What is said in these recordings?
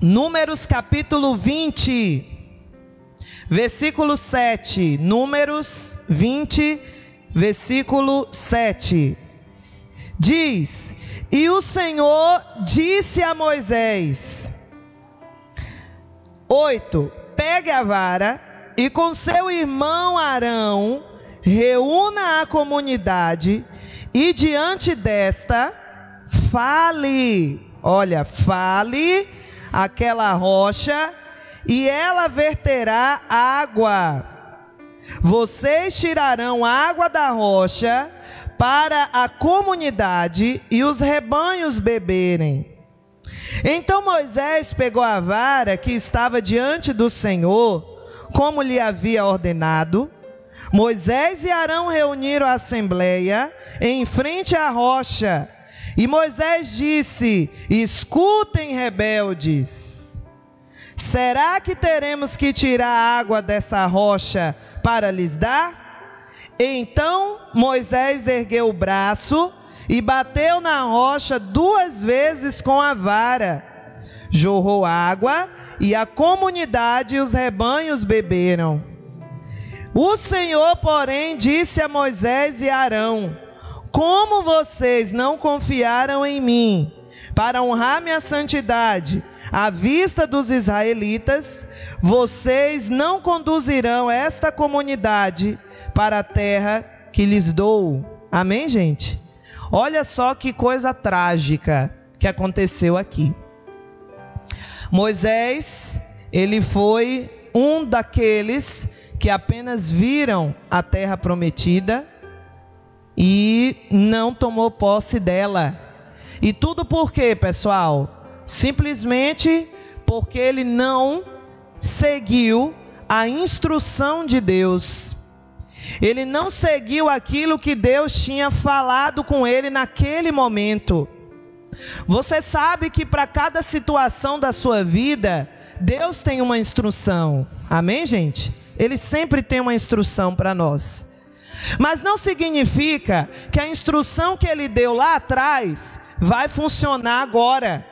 Números capítulo 20, versículo 7. Números 20, versículo 7. Diz: E o Senhor disse a Moisés: 8. Pegue a vara e com seu irmão Arão reúna a comunidade e diante desta fale, olha, fale aquela rocha e ela verterá água. Vocês tirarão água da rocha para a comunidade e os rebanhos beberem. Então Moisés pegou a vara que estava diante do Senhor, como lhe havia ordenado. Moisés e Arão reuniram a assembleia em frente à rocha e Moisés disse: Escutem, rebeldes. Será que teremos que tirar água dessa rocha para lhes dar? Então Moisés ergueu o braço e bateu na rocha duas vezes com a vara. Jorrou água e a comunidade e os rebanhos beberam. O Senhor, porém, disse a Moisés e Arão: como vocês não confiaram em mim para honrar minha santidade à vista dos israelitas, vocês não conduzirão esta comunidade para a terra que lhes dou. Amém, gente? Olha só que coisa trágica que aconteceu aqui. Moisés, ele foi um daqueles que apenas viram a terra prometida e não tomou posse dela. E tudo por quê, pessoal? Simplesmente porque ele não seguiu a instrução de Deus. Ele não seguiu aquilo que Deus tinha falado com ele naquele momento. Você sabe que para cada situação da sua vida, Deus tem uma instrução. Amém, gente? Ele sempre tem uma instrução para nós. Mas não significa que a instrução que ele deu lá atrás vai funcionar agora.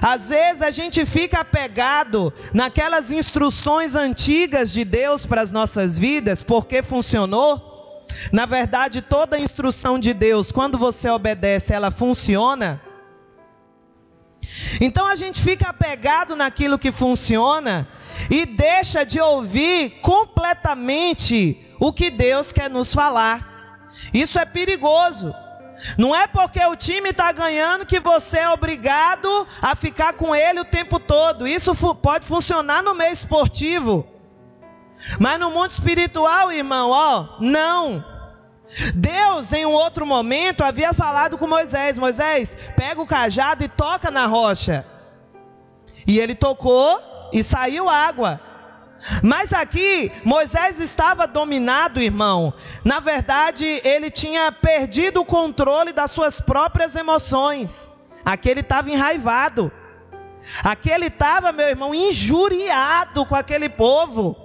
Às vezes a gente fica apegado naquelas instruções antigas de Deus para as nossas vidas, porque funcionou. Na verdade, toda instrução de Deus, quando você obedece, ela funciona. Então a gente fica apegado naquilo que funciona e deixa de ouvir completamente o que Deus quer nos falar. Isso é perigoso. Não é porque o time está ganhando que você é obrigado a ficar com ele o tempo todo. Isso pode funcionar no meio esportivo. Mas no mundo espiritual, irmão, ó, não. Deus, em um outro momento, havia falado com Moisés: Moisés, pega o cajado e toca na rocha. E ele tocou e saiu água. Mas aqui Moisés estava dominado, irmão. Na verdade, ele tinha perdido o controle das suas próprias emoções. Aqui ele estava enraivado. Aqui ele estava, meu irmão, injuriado com aquele povo.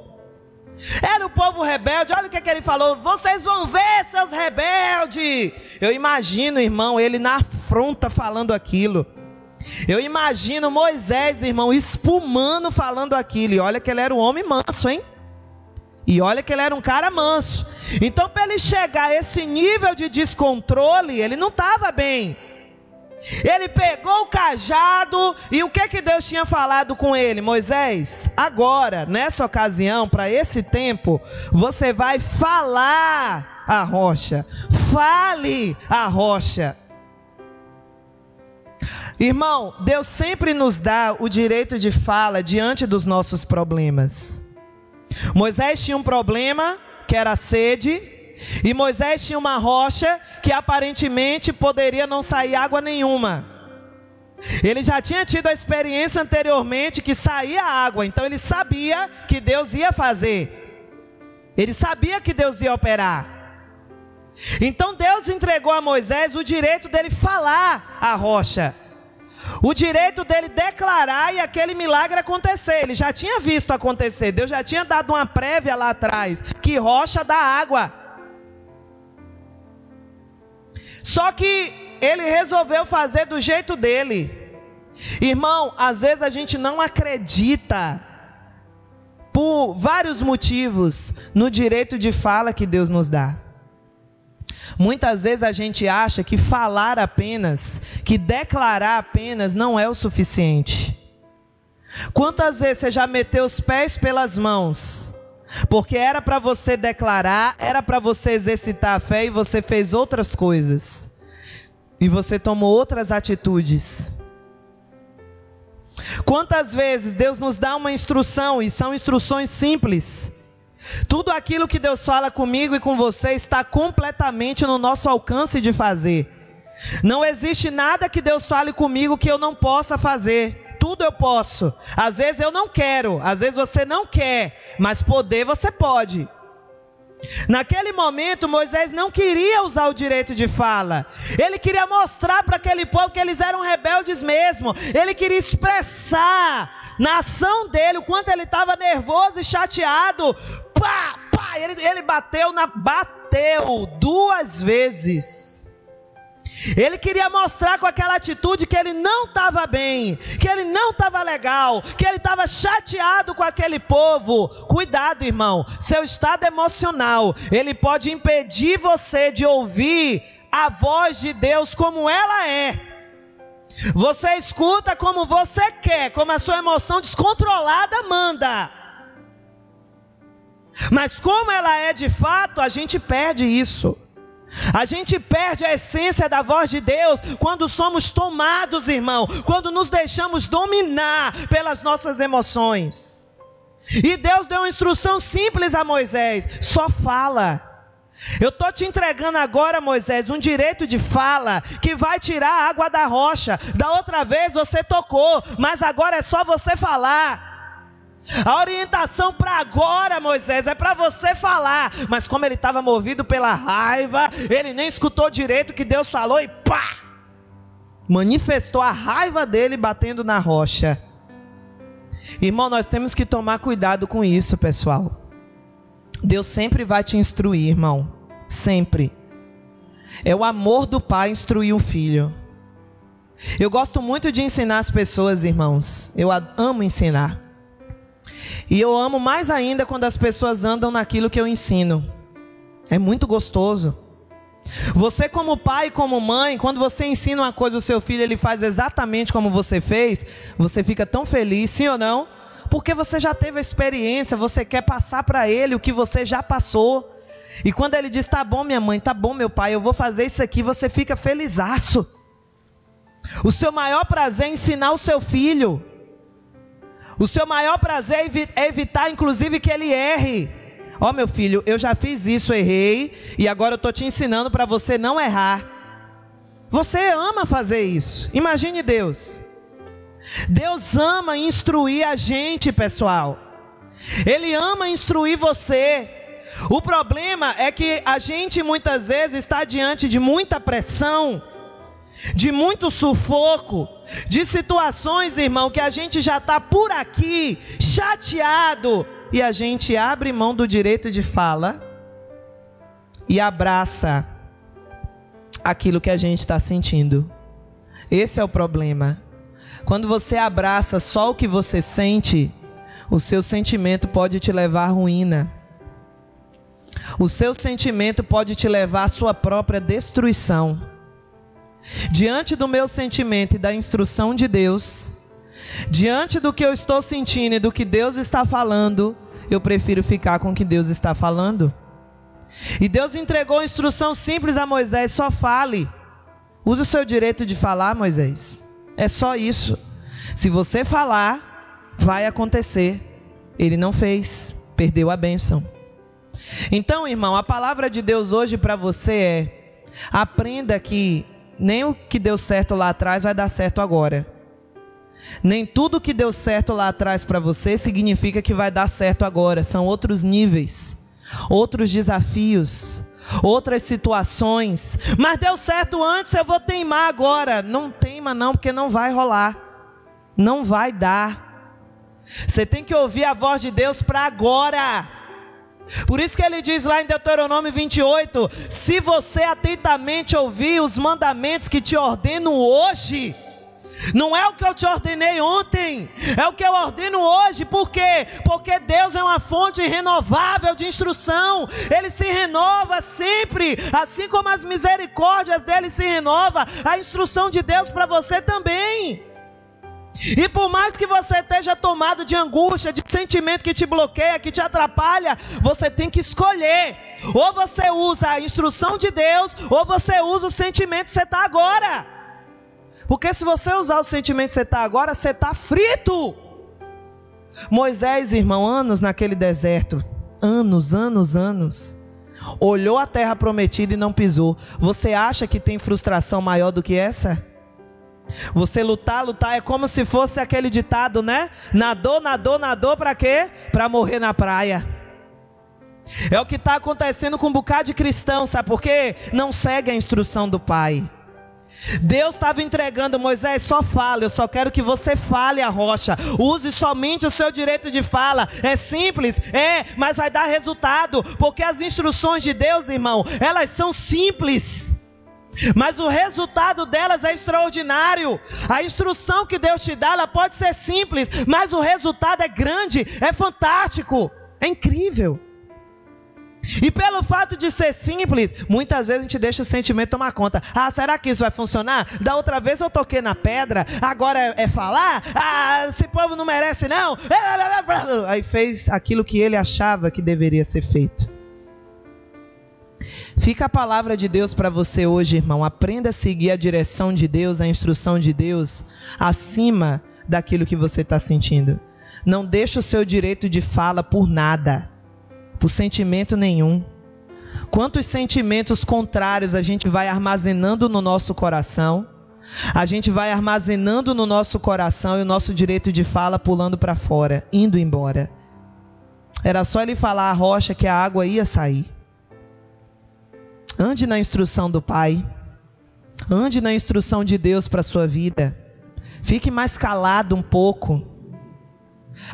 Era o povo rebelde, olha o que, que ele falou: vocês vão ver, seus rebeldes. Eu imagino, irmão, ele na afronta falando aquilo. Eu imagino Moisés, irmão, espumando falando aquilo. E olha que ele era um homem manso, hein? E olha que ele era um cara manso. Então, para ele chegar a esse nível de descontrole, ele não estava bem. Ele pegou o cajado e o que que Deus tinha falado com ele? Moisés, agora, nessa ocasião, para esse tempo, você vai falar a rocha. Fale a rocha. Irmão, Deus sempre nos dá o direito de fala diante dos nossos problemas. Moisés tinha um problema, que era a sede, e Moisés tinha uma rocha que aparentemente poderia não sair água nenhuma. Ele já tinha tido a experiência anteriormente que saía água, então ele sabia que Deus ia fazer. Ele sabia que Deus ia operar. Então Deus entregou a Moisés o direito dele falar a rocha o direito dele declarar e aquele milagre acontecer. Ele já tinha visto acontecer, Deus já tinha dado uma prévia lá atrás, que rocha dá água. Só que ele resolveu fazer do jeito dele. Irmão, às vezes a gente não acredita, por vários motivos, no direito de fala que Deus nos dá. Muitas vezes a gente acha que falar apenas, que declarar apenas não é o suficiente. Quantas vezes você já meteu os pés pelas mãos? Porque era para você declarar, era para você exercitar a fé e você fez outras coisas. E você tomou outras atitudes. Quantas vezes Deus nos dá uma instrução e são instruções simples. Tudo aquilo que Deus fala comigo e com você está completamente no nosso alcance de fazer. Não existe nada que Deus fale comigo que eu não possa fazer. Tudo eu posso. Às vezes eu não quero, às vezes você não quer, mas poder você pode. Naquele momento, Moisés não queria usar o direito de fala. Ele queria mostrar para aquele povo que eles eram rebeldes mesmo. Ele queria expressar na ação dele o quanto ele estava nervoso e chateado. Pá, pá, ele, ele bateu na bateu duas vezes. Ele queria mostrar com aquela atitude que ele não estava bem, que ele não estava legal, que ele estava chateado com aquele povo. Cuidado, irmão, seu estado emocional, ele pode impedir você de ouvir a voz de Deus como ela é. Você escuta como você quer, como a sua emoção descontrolada manda. Mas como ela é de fato, a gente perde isso. A gente perde a essência da voz de Deus quando somos tomados, irmão, quando nos deixamos dominar pelas nossas emoções. E Deus deu uma instrução simples a Moisés: só fala. Eu estou te entregando agora, Moisés, um direito de fala que vai tirar a água da rocha. Da outra vez você tocou, mas agora é só você falar. A orientação para agora, Moisés, é para você falar. Mas como ele estava movido pela raiva, ele nem escutou direito o que Deus falou e pá! Manifestou a raiva dele batendo na rocha. Irmão, nós temos que tomar cuidado com isso, pessoal. Deus sempre vai te instruir, irmão. Sempre. É o amor do pai instruir o filho. Eu gosto muito de ensinar as pessoas, irmãos. Eu amo ensinar. E eu amo mais ainda quando as pessoas andam naquilo que eu ensino. É muito gostoso. Você como pai como mãe, quando você ensina uma coisa ao seu filho, ele faz exatamente como você fez, você fica tão feliz, sim ou não? Porque você já teve a experiência, você quer passar para ele o que você já passou. E quando ele diz, tá bom minha mãe, tá bom meu pai, eu vou fazer isso aqui, você fica felizaço. O seu maior prazer é ensinar o seu filho. O seu maior prazer é evitar, inclusive, que ele erre. Ó oh, meu filho, eu já fiz isso, errei, e agora eu estou te ensinando para você não errar. Você ama fazer isso. Imagine Deus. Deus ama instruir a gente, pessoal. Ele ama instruir você. O problema é que a gente muitas vezes está diante de muita pressão de muito sufoco, de situações, irmão, que a gente já está por aqui, chateado, e a gente abre mão do direito de fala e abraça aquilo que a gente está sentindo. Esse é o problema. Quando você abraça só o que você sente, o seu sentimento pode te levar à ruína. O seu sentimento pode te levar à sua própria destruição. Diante do meu sentimento e da instrução de Deus, diante do que eu estou sentindo e do que Deus está falando, eu prefiro ficar com o que Deus está falando. E Deus entregou instrução simples a Moisés: só fale. Use o seu direito de falar, Moisés. É só isso. Se você falar, vai acontecer. Ele não fez, perdeu a bênção. Então, irmão, a palavra de Deus hoje para você é: aprenda que nem o que deu certo lá atrás vai dar certo agora. Nem tudo que deu certo lá atrás para você significa que vai dar certo agora. São outros níveis, outros desafios, outras situações. Mas deu certo antes, eu vou teimar agora. Não teima, não, porque não vai rolar. Não vai dar. Você tem que ouvir a voz de Deus para agora. Por isso que ele diz lá em Deuteronômio 28: se você atentamente ouvir os mandamentos que te ordeno hoje, Não é o que eu te ordenei ontem, é o que eu ordeno hoje, por quê? Porque Deus é uma fonte renovável de instrução, Ele se renova sempre, assim como as misericórdias dele se renova, a instrução de Deus para você também. E por mais que você esteja tomado de angústia, de sentimento que te bloqueia, que te atrapalha, você tem que escolher. Ou você usa a instrução de Deus, ou você usa o sentimento que você está agora. Porque se você usar o sentimento que você está agora, você está frito. Moisés, irmão, anos naquele deserto. Anos, anos, anos. Olhou a terra prometida e não pisou. Você acha que tem frustração maior do que essa? Você lutar, lutar é como se fosse aquele ditado, né? Nadou, nadou, nadou para quê? Para morrer na praia. É o que está acontecendo com um bocado de cristão, sabe por quê? Não segue a instrução do Pai. Deus estava entregando Moisés, só fala, eu só quero que você fale a rocha, use somente o seu direito de fala. É simples, é, mas vai dar resultado, porque as instruções de Deus, irmão, elas são simples. Mas o resultado delas é extraordinário. A instrução que Deus te dá, ela pode ser simples, mas o resultado é grande, é fantástico, é incrível. E pelo fato de ser simples, muitas vezes a gente deixa o sentimento tomar conta. Ah, será que isso vai funcionar? Da outra vez eu toquei na pedra, agora é, é falar? Ah, esse povo não merece não. Aí fez aquilo que ele achava que deveria ser feito. Fica a palavra de Deus para você hoje, irmão. Aprenda a seguir a direção de Deus, a instrução de Deus, acima daquilo que você está sentindo. Não deixe o seu direito de fala por nada por sentimento nenhum. Quantos sentimentos contrários a gente vai armazenando no nosso coração? A gente vai armazenando no nosso coração e o nosso direito de fala pulando para fora, indo embora. Era só ele falar a rocha que a água ia sair. Ande na instrução do Pai. Ande na instrução de Deus para a sua vida. Fique mais calado um pouco.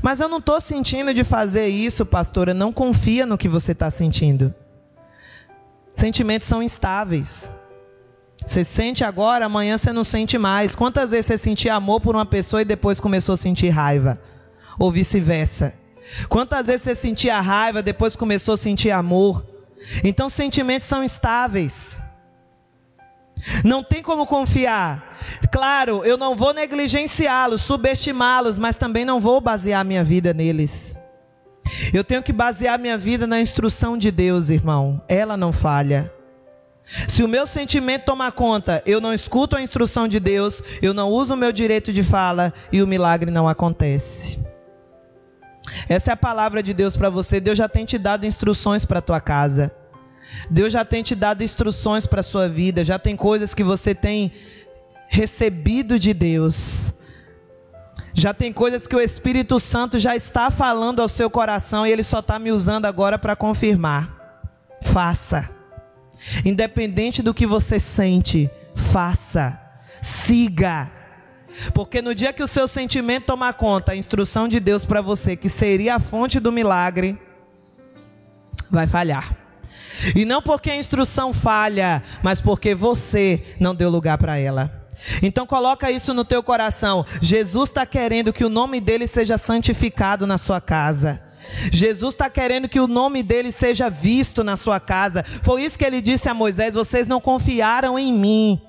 Mas eu não estou sentindo de fazer isso, pastora. Não confia no que você está sentindo. Sentimentos são instáveis. Você sente agora, amanhã você não sente mais. Quantas vezes você sentia amor por uma pessoa e depois começou a sentir raiva? Ou vice-versa. Quantas vezes você sentia raiva, depois começou a sentir amor? Então, sentimentos são instáveis. Não tem como confiar. Claro, eu não vou negligenciá-los, subestimá-los, mas também não vou basear minha vida neles. Eu tenho que basear minha vida na instrução de Deus, irmão. Ela não falha. Se o meu sentimento tomar conta, eu não escuto a instrução de Deus, eu não uso o meu direito de fala e o milagre não acontece. Essa é a palavra de Deus para você. Deus já tem te dado instruções para tua casa. Deus já tem te dado instruções para a sua vida, já tem coisas que você tem recebido de Deus. Já tem coisas que o Espírito Santo já está falando ao seu coração e ele só está me usando agora para confirmar. Faça. Independente do que você sente, faça. Siga. Porque no dia que o seu sentimento tomar conta, a instrução de Deus para você, que seria a fonte do milagre, vai falhar. E não porque a instrução falha, mas porque você não deu lugar para ela. Então coloca isso no teu coração. Jesus está querendo que o nome dele seja santificado na sua casa. Jesus está querendo que o nome dele seja visto na sua casa. Foi isso que ele disse a Moisés: vocês não confiaram em mim.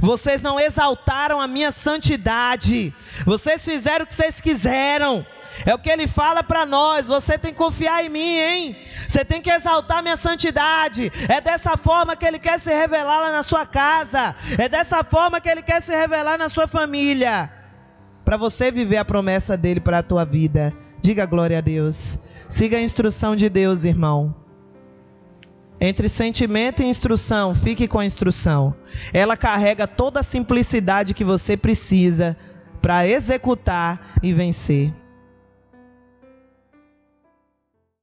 Vocês não exaltaram a minha santidade. Vocês fizeram o que vocês quiseram. É o que ele fala para nós. Você tem que confiar em mim, hein? Você tem que exaltar minha santidade. É dessa forma que ele quer se revelar lá na sua casa. É dessa forma que ele quer se revelar na sua família. Para você viver a promessa dele para a tua vida. Diga glória a Deus. Siga a instrução de Deus, irmão. Entre sentimento e instrução, fique com a instrução. Ela carrega toda a simplicidade que você precisa para executar e vencer.